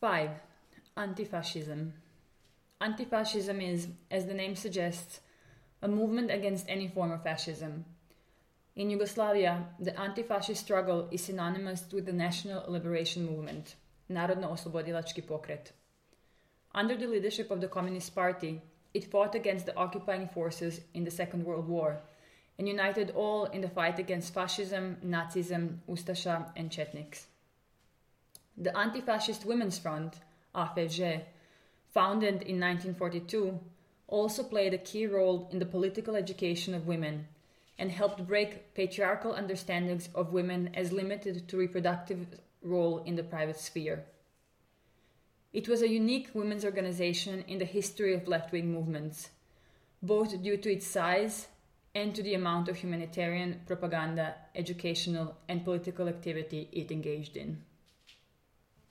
5. Anti-fascism. Anti-fascism is, as the name suggests, a movement against any form of fascism. In Yugoslavia, the anti-fascist struggle is synonymous with the national liberation movement, Narodno-oslobodilački pokret. Under the leadership of the Communist Party, it fought against the occupying forces in the Second World War and united all in the fight against fascism, Nazism, Ustasha, and Chetniks. The Anti Fascist Women's Front, AFG, founded in 1942, also played a key role in the political education of women and helped break patriarchal understandings of women as limited to reproductive role in the private sphere. It was a unique women's organization in the history of left wing movements, both due to its size and to the amount of humanitarian, propaganda, educational, and political activity it engaged in.